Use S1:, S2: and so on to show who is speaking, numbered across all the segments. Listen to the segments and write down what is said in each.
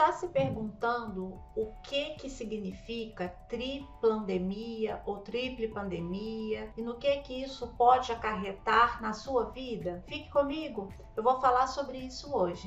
S1: está se perguntando o que que significa triplandemia ou triple pandemia e no que que isso pode acarretar na sua vida? Fique comigo, eu vou falar sobre isso hoje.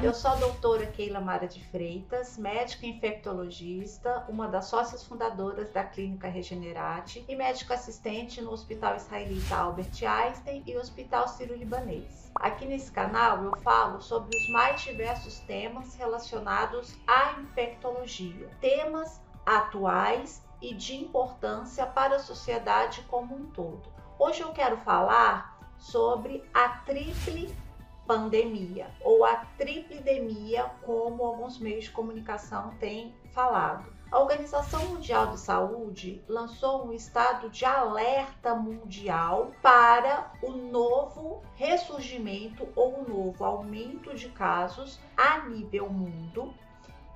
S1: Eu sou a doutora Keila Mara de Freitas, médica infectologista, uma das sócias fundadoras da Clínica Regenerate e médica assistente no Hospital Israelita Albert Einstein e Hospital Sírio-Libanês. Aqui nesse canal eu falo sobre os mais diversos temas relacionados à infectologia, temas atuais e de importância para a sociedade como um todo. Hoje eu quero falar sobre a triple pandemia ou a tripidemia, como alguns meios de comunicação têm falado. A Organização Mundial de Saúde lançou um estado de alerta mundial para o novo ressurgimento ou o novo aumento de casos a nível mundo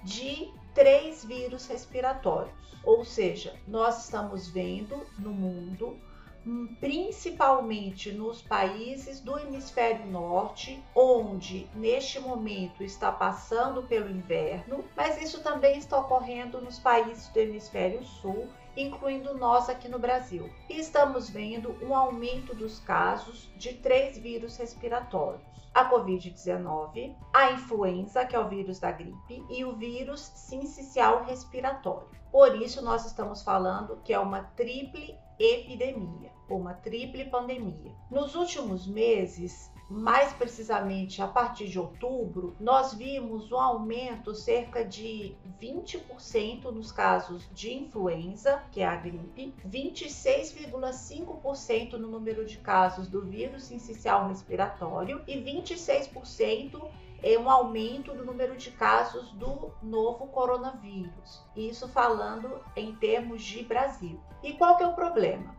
S1: de três vírus respiratórios. Ou seja, nós estamos vendo no mundo principalmente nos países do hemisfério norte, onde neste momento está passando pelo inverno, mas isso também está ocorrendo nos países do hemisfério sul, incluindo nós aqui no Brasil. E estamos vendo um aumento dos casos de três vírus respiratórios a Covid-19, a influenza, que é o vírus da gripe, e o vírus sincicial respiratório. Por isso, nós estamos falando que é uma triple epidemia, ou uma triple pandemia. Nos últimos meses, mais precisamente a partir de outubro, nós vimos um aumento cerca de 20% nos casos de influenza, que é a gripe, 26,5% no número de casos do vírus sincicial respiratório e 26% é um aumento do número de casos do novo coronavírus. Isso falando em termos de Brasil. E qual que é o problema?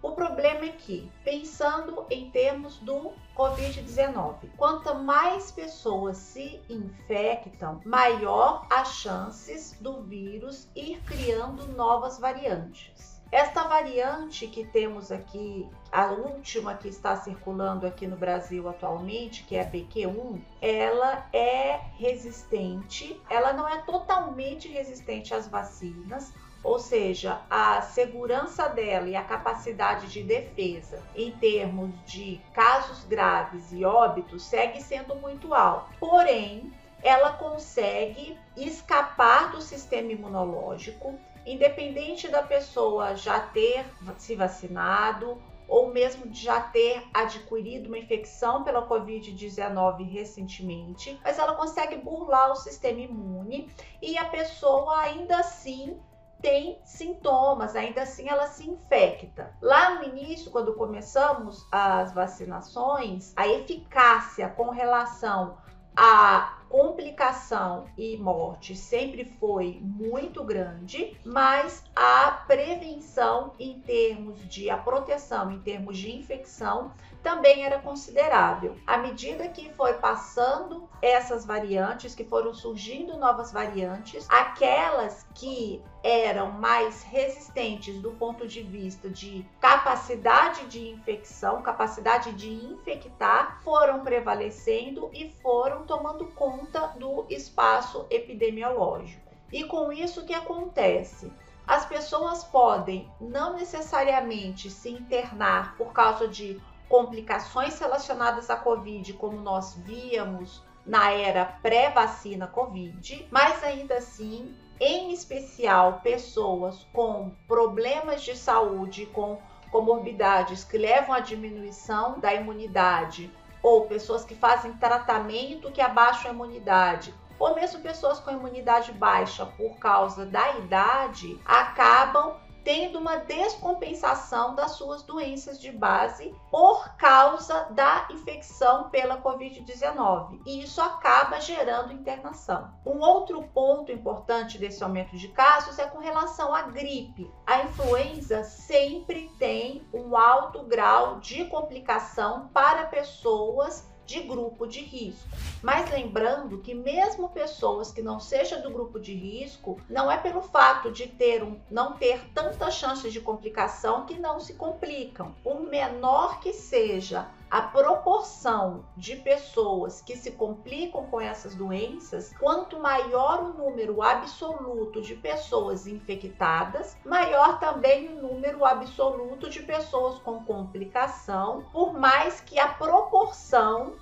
S1: O problema é que, pensando em termos do Covid-19, quanto mais pessoas se infectam, maior as chances do vírus ir criando novas variantes. Esta variante que temos aqui, a última que está circulando aqui no Brasil atualmente, que é a BQ1, ela é resistente, ela não é totalmente resistente às vacinas, ou seja, a segurança dela e a capacidade de defesa em termos de casos graves e óbitos segue sendo muito alta. Porém, ela consegue escapar do sistema imunológico, independente da pessoa já ter se vacinado ou mesmo de já ter adquirido uma infecção pela Covid-19 recentemente, mas ela consegue burlar o sistema imune e a pessoa ainda assim tem sintomas, ainda assim ela se infecta. Lá no início, quando começamos as vacinações, a eficácia com relação à complicação e morte sempre foi muito grande, mas a prevenção em termos de a proteção em termos de infecção também era considerável. À medida que foi passando essas variantes, que foram surgindo novas variantes, aquelas que eram mais resistentes do ponto de vista de capacidade de infecção, capacidade de infectar, foram prevalecendo e foram tomando conta do espaço epidemiológico. E com isso o que acontece? As pessoas podem não necessariamente se internar por causa de complicações relacionadas à Covid, como nós víamos na era pré-vacina Covid, mas ainda assim, em especial pessoas com problemas de saúde, com comorbidades que levam à diminuição da imunidade, ou pessoas que fazem tratamento que abaixam a imunidade, ou mesmo pessoas com imunidade baixa por causa da idade, acabam tendo uma descompensação das suas doenças de base por causa da infecção pela Covid-19. E isso acaba gerando internação. Um outro ponto importante desse aumento de casos é com relação à gripe. A influenza sempre tem um alto grau de complicação para pessoas de grupo de risco. Mas lembrando que mesmo pessoas que não sejam do grupo de risco, não é pelo fato de ter um, não ter tantas chances de complicação que não se complicam. Por menor que seja a proporção de pessoas que se complicam com essas doenças, quanto maior o número absoluto de pessoas infectadas, maior também o número absoluto de pessoas com complicação, por mais que a proporção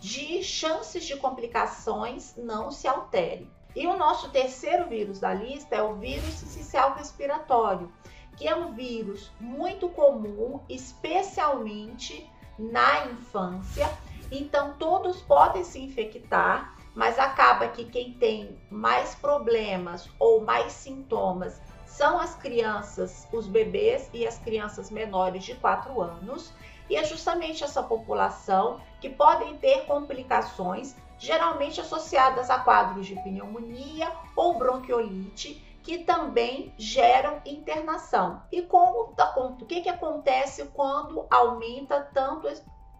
S1: de chances de complicações não se altere. E o nosso terceiro vírus da lista é o vírus sincicial respiratório, que é um vírus muito comum, especialmente na infância. Então, todos podem se infectar, mas acaba que quem tem mais problemas ou mais sintomas são as crianças, os bebês e as crianças menores de 4 anos. E é justamente essa população que podem ter complicações, geralmente associadas a quadros de pneumonia ou bronquiolite, que também geram internação. E como, o que, que acontece quando aumenta tanto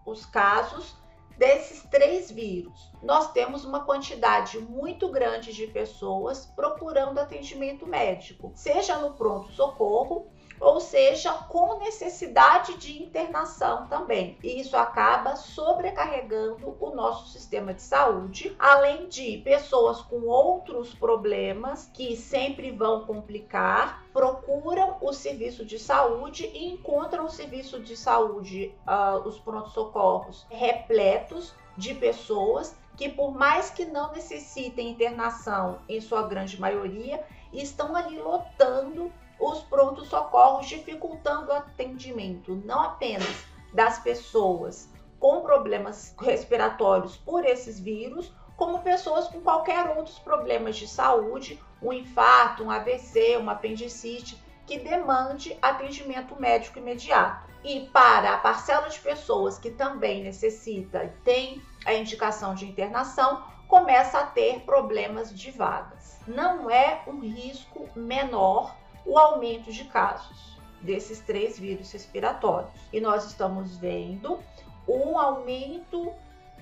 S1: os casos desses três vírus? Nós temos uma quantidade muito grande de pessoas procurando atendimento médico, seja no pronto-socorro ou seja, com necessidade de internação também. E isso acaba sobrecarregando o nosso sistema de saúde, além de pessoas com outros problemas que sempre vão complicar, procuram o serviço de saúde e encontram o serviço de saúde, uh, os prontos-socorros, repletos de pessoas que, por mais que não necessitem internação, em sua grande maioria, estão ali lotando os prontos socorros, dificultando o atendimento não apenas das pessoas com problemas respiratórios por esses vírus, como pessoas com qualquer outros problemas de saúde, um infarto, um AVC, uma apendicite, que demande atendimento médico imediato. E para a parcela de pessoas que também necessita e tem a indicação de internação, começa a ter problemas de vagas. Não é um risco menor o aumento de casos desses três vírus respiratórios. E nós estamos vendo um aumento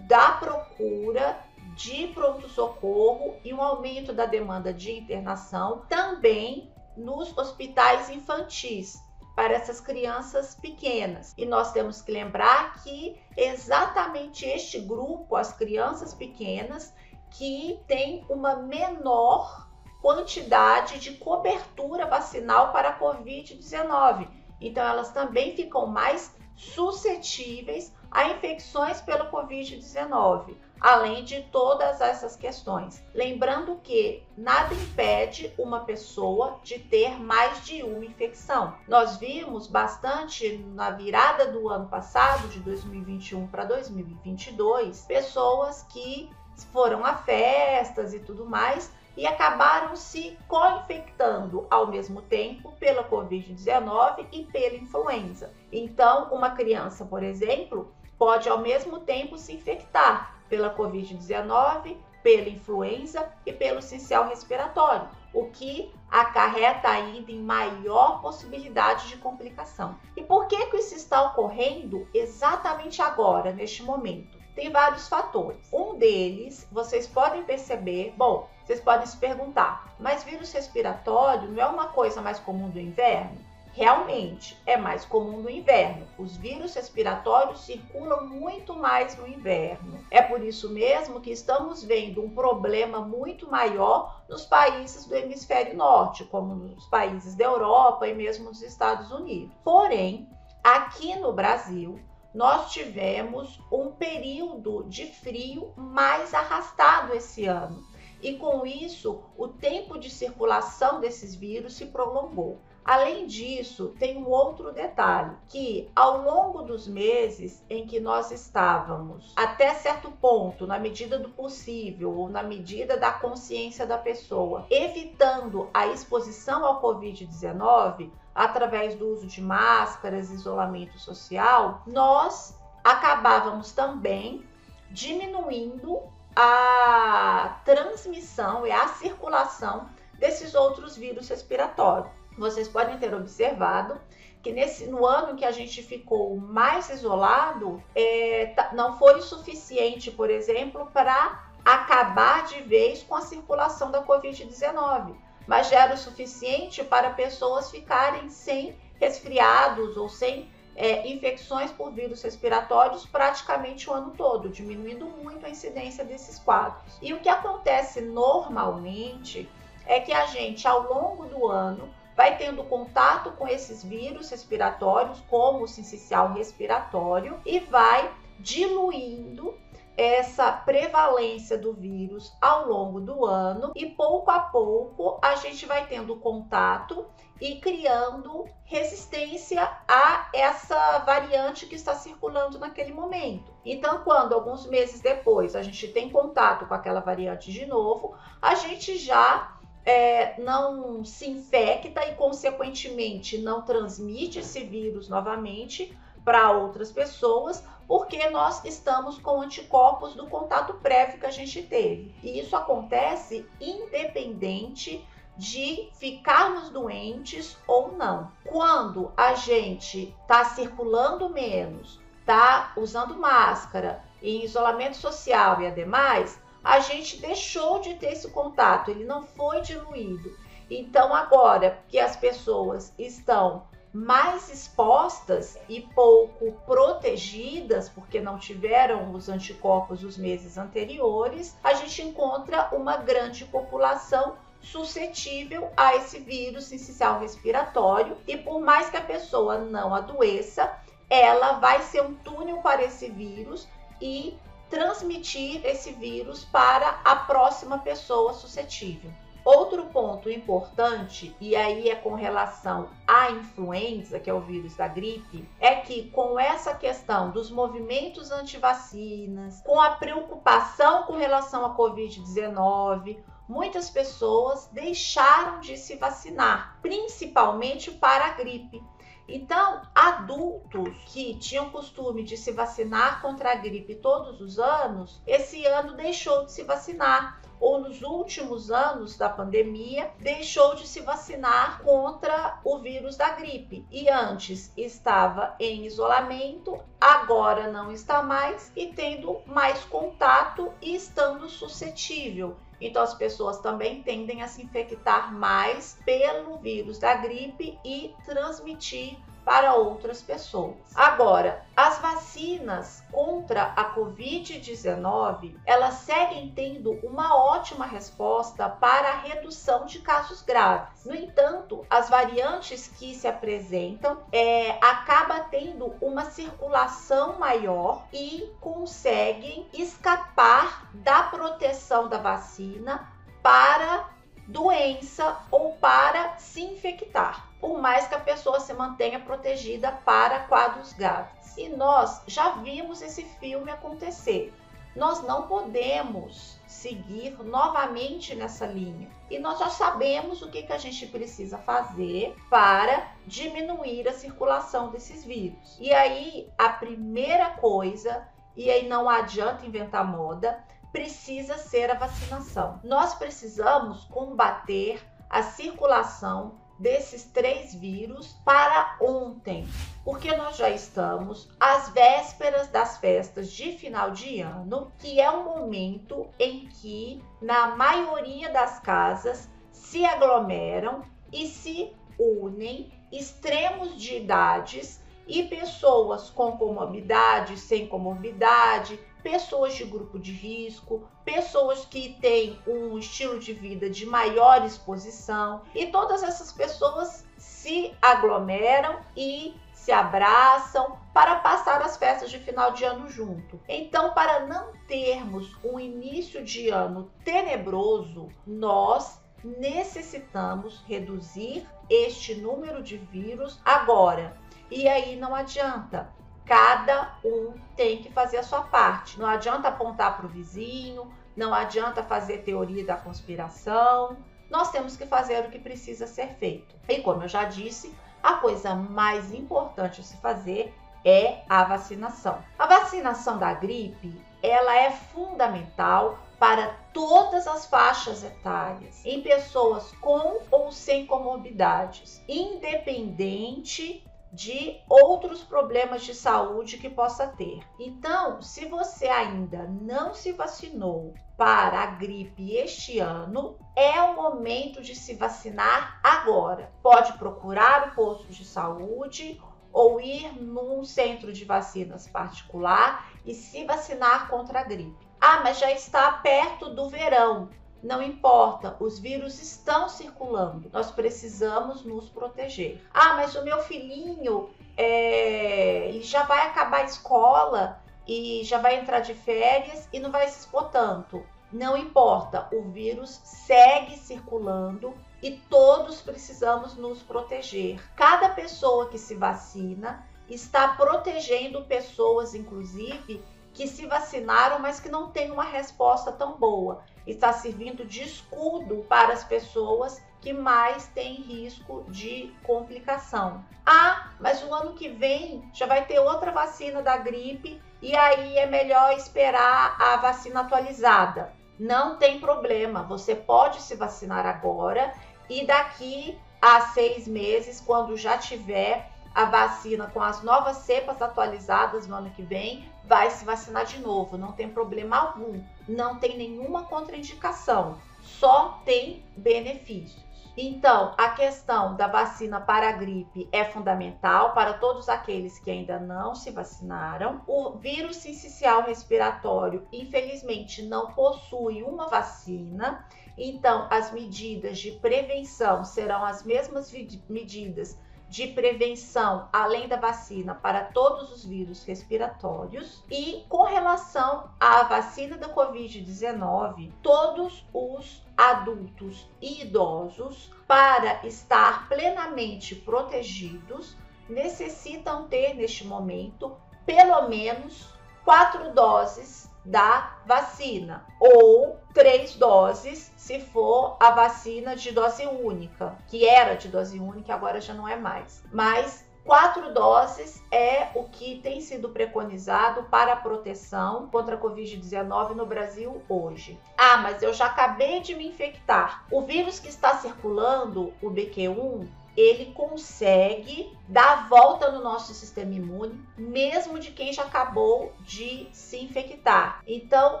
S1: da procura de pronto-socorro e um aumento da demanda de internação também nos hospitais infantis para essas crianças pequenas. E nós temos que lembrar que exatamente este grupo, as crianças pequenas, que tem uma menor quantidade de cobertura vacinal para a Covid-19. Então, elas também ficam mais suscetíveis a infecções pelo Covid-19, além de todas essas questões. Lembrando que nada impede uma pessoa de ter mais de uma infecção. Nós vimos bastante na virada do ano passado, de 2021 para 2022, pessoas que foram a festas e tudo mais e acabaram se co-infectando ao mesmo tempo pela Covid-19 e pela influenza. Então, uma criança, por exemplo, pode ao mesmo tempo se infectar pela Covid-19, pela influenza e pelo sincel respiratório, o que acarreta ainda em maior possibilidade de complicação. E por que, que isso está ocorrendo exatamente agora, neste momento? Tem vários fatores. Um deles, vocês podem perceber, bom, vocês podem se perguntar, mas vírus respiratório não é uma coisa mais comum do inverno? Realmente é mais comum no inverno. Os vírus respiratórios circulam muito mais no inverno. É por isso mesmo que estamos vendo um problema muito maior nos países do hemisfério norte, como nos países da Europa e mesmo nos Estados Unidos. Porém, aqui no Brasil, nós tivemos um período de frio mais arrastado esse ano. E com isso, o tempo de circulação desses vírus se prolongou. Além disso, tem um outro detalhe, que ao longo dos meses em que nós estávamos, até certo ponto, na medida do possível ou na medida da consciência da pessoa, evitando a exposição ao COVID-19, através do uso de máscaras, isolamento social, nós acabávamos também diminuindo a transmissão e a circulação desses outros vírus respiratórios. Vocês podem ter observado que nesse, no ano que a gente ficou mais isolado, é, não foi suficiente, por exemplo, para acabar de vez com a circulação da Covid-19, mas já era o suficiente para pessoas ficarem sem resfriados ou sem é, infecções por vírus respiratórios praticamente o ano todo, diminuindo muito a incidência desses quadros. E o que acontece normalmente é que a gente, ao longo do ano, vai tendo contato com esses vírus respiratórios, como o sincicial respiratório, e vai diluindo essa prevalência do vírus ao longo do ano e pouco a pouco a gente vai tendo contato e criando resistência a essa variante que está circulando naquele momento. Então, quando alguns meses depois a gente tem contato com aquela variante de novo, a gente já é, não se infecta e, consequentemente, não transmite esse vírus novamente para outras pessoas, porque nós estamos com anticorpos do contato prévio que a gente teve. E isso acontece independente de ficarmos doentes ou não. Quando a gente está circulando menos, está usando máscara, em isolamento social e ademais, a gente deixou de ter esse contato, ele não foi diluído. Então, agora que as pessoas estão mais expostas e pouco protegidas, porque não tiveram os anticorpos os meses anteriores, a gente encontra uma grande população suscetível a esse vírus sincicial respiratório e por mais que a pessoa não adoeça, ela vai ser um túnel para esse vírus e transmitir esse vírus para a próxima pessoa suscetível. Outro ponto importante, e aí é com relação à influenza, que é o vírus da gripe, é que com essa questão dos movimentos antivacinas, com a preocupação com relação à Covid-19, muitas pessoas deixaram de se vacinar, principalmente para a gripe. Então, adultos que tinham costume de se vacinar contra a gripe todos os anos, esse ano deixou de se vacinar ou nos últimos anos da pandemia deixou de se vacinar contra o vírus da gripe. E antes estava em isolamento, agora não está mais e tendo mais contato e estando suscetível. Então, as pessoas também tendem a se infectar mais pelo vírus da gripe e transmitir para outras pessoas. Agora, as vacinas contra a COVID-19, elas seguem tendo uma ótima resposta para a redução de casos graves. No entanto, as variantes que se apresentam é, acaba tendo uma circulação maior e conseguem escapar da proteção da vacina para doença ou para se infectar por mais que a pessoa se mantenha protegida para quadros graves. E nós já vimos esse filme acontecer. Nós não podemos seguir novamente nessa linha. E nós já sabemos o que, que a gente precisa fazer para diminuir a circulação desses vírus. E aí, a primeira coisa, e aí não adianta inventar moda, precisa ser a vacinação. Nós precisamos combater a circulação desses três vírus para ontem, porque nós já estamos às vésperas das festas de final de ano, que é um momento em que, na maioria das casas, se aglomeram e se unem extremos de idades e pessoas com comorbidade, sem comorbidade, pessoas de grupo de risco, pessoas que têm um estilo de vida de maior exposição, e todas essas pessoas se aglomeram e se abraçam para passar as festas de final de ano junto. Então, para não termos um início de ano tenebroso, nós necessitamos reduzir este número de vírus agora. E aí não adianta cada um tem que fazer a sua parte. Não adianta apontar para o vizinho, não adianta fazer teoria da conspiração. Nós temos que fazer o que precisa ser feito. E como eu já disse, a coisa mais importante a se fazer é a vacinação. A vacinação da gripe, ela é fundamental para todas as faixas etárias, em pessoas com ou sem comorbidades, independente de outros problemas de saúde que possa ter. Então, se você ainda não se vacinou para a gripe este ano, é o momento de se vacinar agora. Pode procurar o posto de saúde ou ir num centro de vacinas particular e se vacinar contra a gripe. Ah, mas já está perto do verão. Não importa, os vírus estão circulando. Nós precisamos nos proteger. Ah, mas o meu filhinho é, ele já vai acabar a escola e já vai entrar de férias e não vai se expor tanto. Não importa, o vírus segue circulando e todos precisamos nos proteger. Cada pessoa que se vacina está protegendo pessoas, inclusive, que se vacinaram, mas que não têm uma resposta tão boa. Está servindo de escudo para as pessoas que mais têm risco de complicação. Ah, mas o ano que vem já vai ter outra vacina da gripe e aí é melhor esperar a vacina atualizada. Não tem problema, você pode se vacinar agora e daqui a seis meses, quando já tiver a vacina com as novas cepas atualizadas no ano que vem, vai se vacinar de novo, não tem problema algum, não tem nenhuma contraindicação, só tem benefícios. Então, a questão da vacina para a gripe é fundamental para todos aqueles que ainda não se vacinaram. O vírus sincicial respiratório, infelizmente, não possui uma vacina, então as medidas de prevenção serão as mesmas medidas de prevenção, além da vacina, para todos os vírus respiratórios. E com relação à vacina da Covid-19, todos os adultos e idosos, para estar plenamente protegidos, necessitam ter neste momento pelo menos quatro doses da vacina ou três doses se for a vacina de dose única, que era de dose única, agora já não é mais. Mas quatro doses é o que tem sido preconizado para a proteção contra a Covid-19 no Brasil hoje. Ah, mas eu já acabei de me infectar. O vírus que está circulando, o BQ1, ele consegue dar volta no nosso sistema imune, mesmo de quem já acabou de se infectar. Então,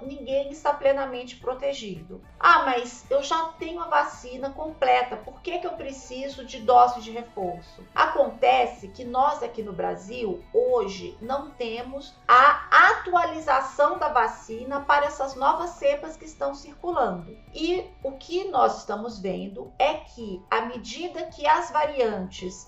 S1: ninguém está plenamente protegido. Ah, mas eu já tenho a vacina completa, por que, que eu preciso de dose de reforço? Acontece que nós aqui no Brasil, hoje, não temos a atualização da vacina para essas novas cepas que estão circulando. E o que nós estamos vendo é que, à medida que as variantes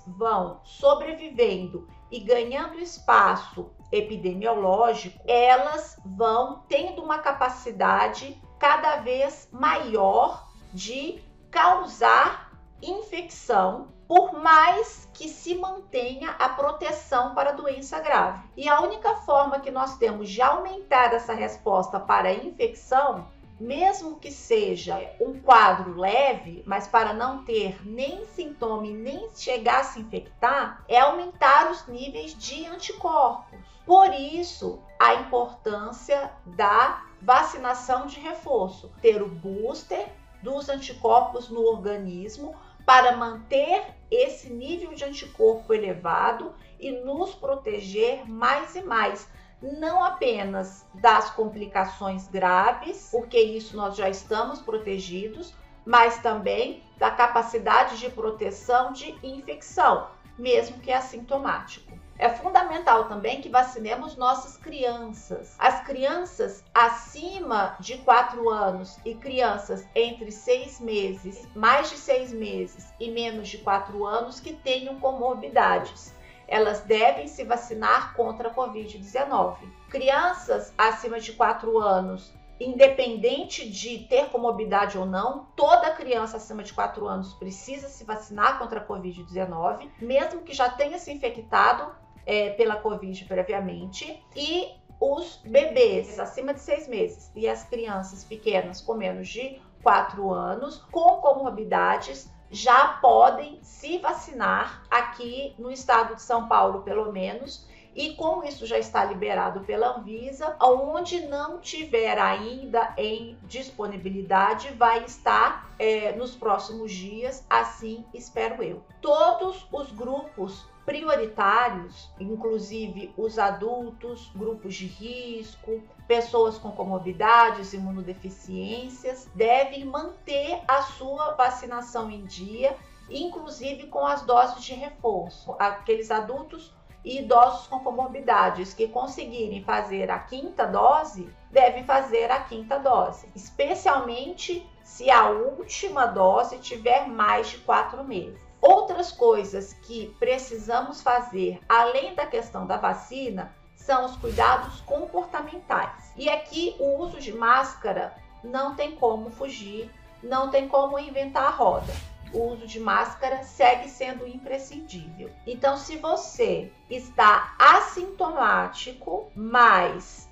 S1: vão sobrevivendo e ganhando espaço epidemiológico, elas vão tendo uma capacidade cada vez maior de causar infecção, por mais que se mantenha a proteção para a doença grave. E a única forma que nós temos de aumentar essa resposta para a infecção mesmo que seja um quadro leve, mas para não ter nem sintoma e nem chegar a se infectar, é aumentar os níveis de anticorpos. Por isso, a importância da vacinação de reforço, ter o booster dos anticorpos no organismo para manter esse nível de anticorpo elevado e nos proteger mais e mais não apenas das complicações graves, porque isso nós já estamos protegidos, mas também da capacidade de proteção de infecção, mesmo que assintomático. É fundamental também que vacinemos nossas crianças. As crianças acima de 4 anos e crianças entre 6 meses, mais de 6 meses e menos de 4 anos que tenham comorbidades elas devem se vacinar contra a Covid-19. Crianças acima de 4 anos, independente de ter comorbidade ou não, toda criança acima de 4 anos precisa se vacinar contra a Covid-19, mesmo que já tenha se infectado é, pela Covid previamente. E os bebês acima de 6 meses e as crianças pequenas com menos de 4 anos com comorbidades já podem se vacinar aqui no estado de São Paulo, pelo menos, e como isso já está liberado pela Anvisa, onde não tiver ainda em disponibilidade, vai estar é, nos próximos dias, assim espero eu. Todos os grupos prioritários, inclusive os adultos, grupos de risco, pessoas com comorbidades, imunodeficiências, devem manter a sua vacinação em dia, inclusive com as doses de reforço. Aqueles adultos e idosos com comorbidades que conseguirem fazer a quinta dose devem fazer a quinta dose, especialmente se a última dose tiver mais de quatro meses. Outras coisas que precisamos fazer além da questão da vacina são os cuidados comportamentais. E aqui o uso de máscara não tem como fugir, não tem como inventar a roda o uso de máscara segue sendo imprescindível. Então, se você está assintomático, mas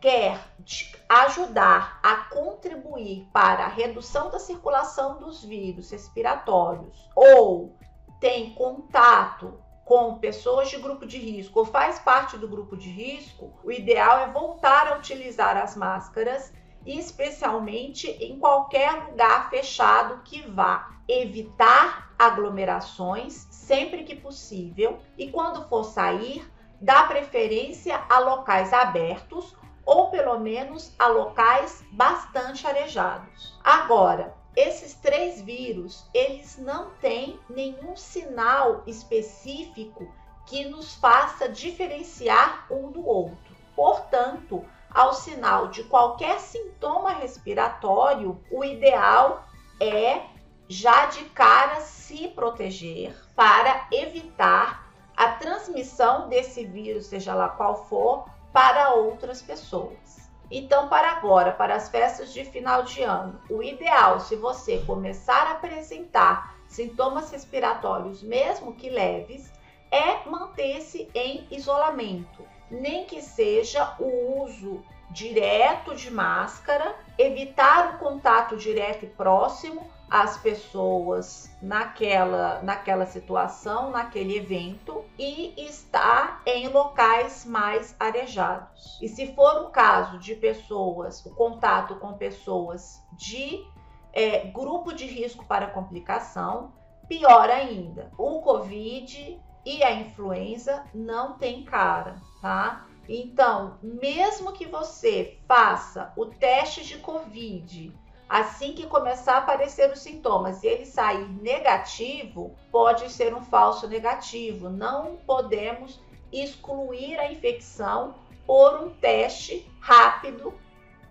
S1: quer ajudar a contribuir para a redução da circulação dos vírus respiratórios ou tem contato com pessoas de grupo de risco ou faz parte do grupo de risco, o ideal é voltar a utilizar as máscaras, especialmente em qualquer lugar fechado que vá evitar aglomerações sempre que possível e quando for sair, dar preferência a locais abertos ou pelo menos a locais bastante arejados. Agora, esses três vírus, eles não têm nenhum sinal específico que nos faça diferenciar um do outro. Portanto, ao sinal de qualquer sintoma respiratório, o ideal é já de cara se proteger para evitar a transmissão desse vírus, seja lá qual for, para outras pessoas. Então, para agora, para as festas de final de ano, o ideal, se você começar a apresentar sintomas respiratórios, mesmo que leves, é manter-se em isolamento, nem que seja o uso direto de máscara, evitar o contato direto e próximo as pessoas naquela, naquela situação, naquele evento e estar em locais mais arejados. E se for o caso de pessoas, o contato com pessoas de é, grupo de risco para complicação, pior ainda, o Covid e a influenza não tem cara, tá? Então, mesmo que você faça o teste de Covid Assim que começar a aparecer os sintomas e ele sair negativo, pode ser um falso negativo. Não podemos excluir a infecção por um teste rápido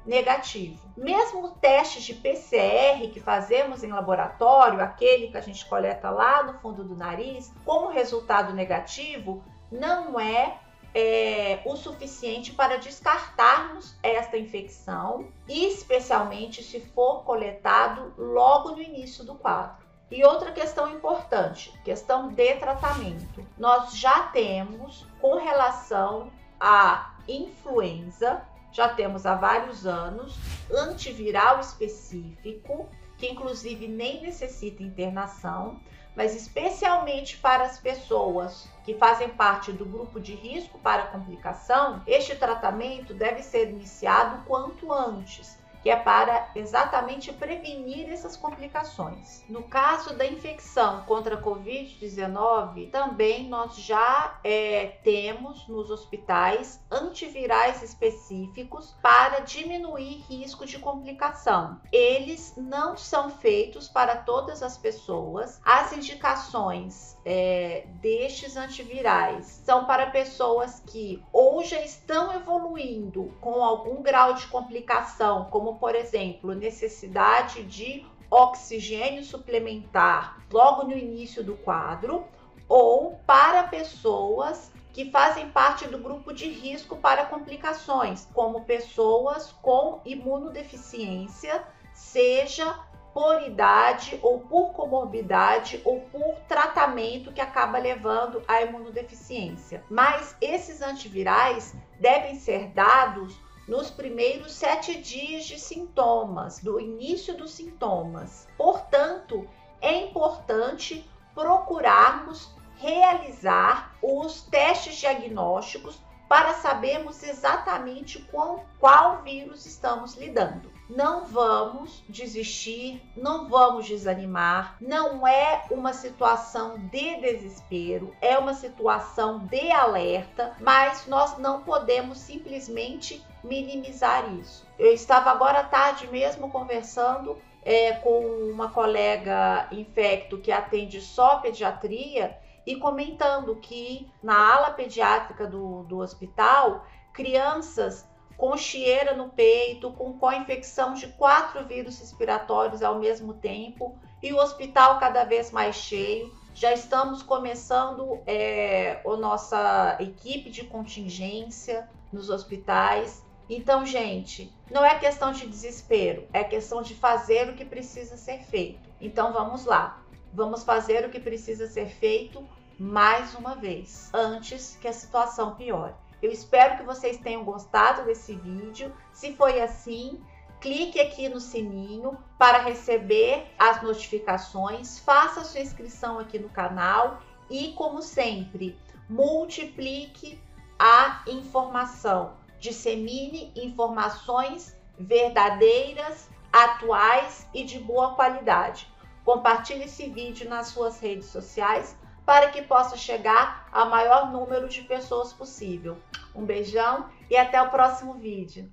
S1: negativo. Mesmo testes de PCR que fazemos em laboratório, aquele que a gente coleta lá no fundo do nariz, como resultado negativo, não é é, o suficiente para descartarmos esta infecção, especialmente se for coletado logo no início do quadro. E outra questão importante, questão de tratamento. Nós já temos com relação à influenza, já temos há vários anos, antiviral específico, que inclusive nem necessita internação, mas especialmente para as pessoas que fazem parte do grupo de risco para complicação, este tratamento deve ser iniciado quanto antes que é para exatamente prevenir essas complicações. No caso da infecção contra a Covid-19, também nós já é, temos nos hospitais antivirais específicos para diminuir risco de complicação. Eles não são feitos para todas as pessoas. As indicações é, destes antivirais são para pessoas que ou já estão evoluindo com algum grau de complicação, como por exemplo, necessidade de oxigênio suplementar logo no início do quadro, ou para pessoas que fazem parte do grupo de risco para complicações, como pessoas com imunodeficiência, seja por idade ou por comorbidade ou por tratamento que acaba levando à imunodeficiência. Mas esses antivirais devem ser dados nos primeiros sete dias de sintomas, do início dos sintomas. Portanto, é importante procurarmos realizar os testes diagnósticos para sabermos exatamente com qual vírus estamos lidando. Não vamos desistir, não vamos desanimar, não é uma situação de desespero, é uma situação de alerta, mas nós não podemos simplesmente minimizar isso. Eu estava agora à tarde mesmo conversando é, com uma colega infecto que atende só pediatria e comentando que na ala pediátrica do, do hospital, crianças com chieira no peito, com co-infecção de quatro vírus respiratórios ao mesmo tempo e o hospital cada vez mais cheio. Já estamos começando é, a nossa equipe de contingência nos hospitais. Então, gente, não é questão de desespero, é questão de fazer o que precisa ser feito. Então, vamos lá. Vamos fazer o que precisa ser feito mais uma vez, antes que a situação piore. Eu espero que vocês tenham gostado desse vídeo. Se foi assim, clique aqui no sininho para receber as notificações, faça sua inscrição aqui no canal e, como sempre, multiplique a informação. Dissemine informações verdadeiras, atuais e de boa qualidade. Compartilhe esse vídeo nas suas redes sociais para que possa chegar a maior número de pessoas possível. Um beijão e até o próximo vídeo.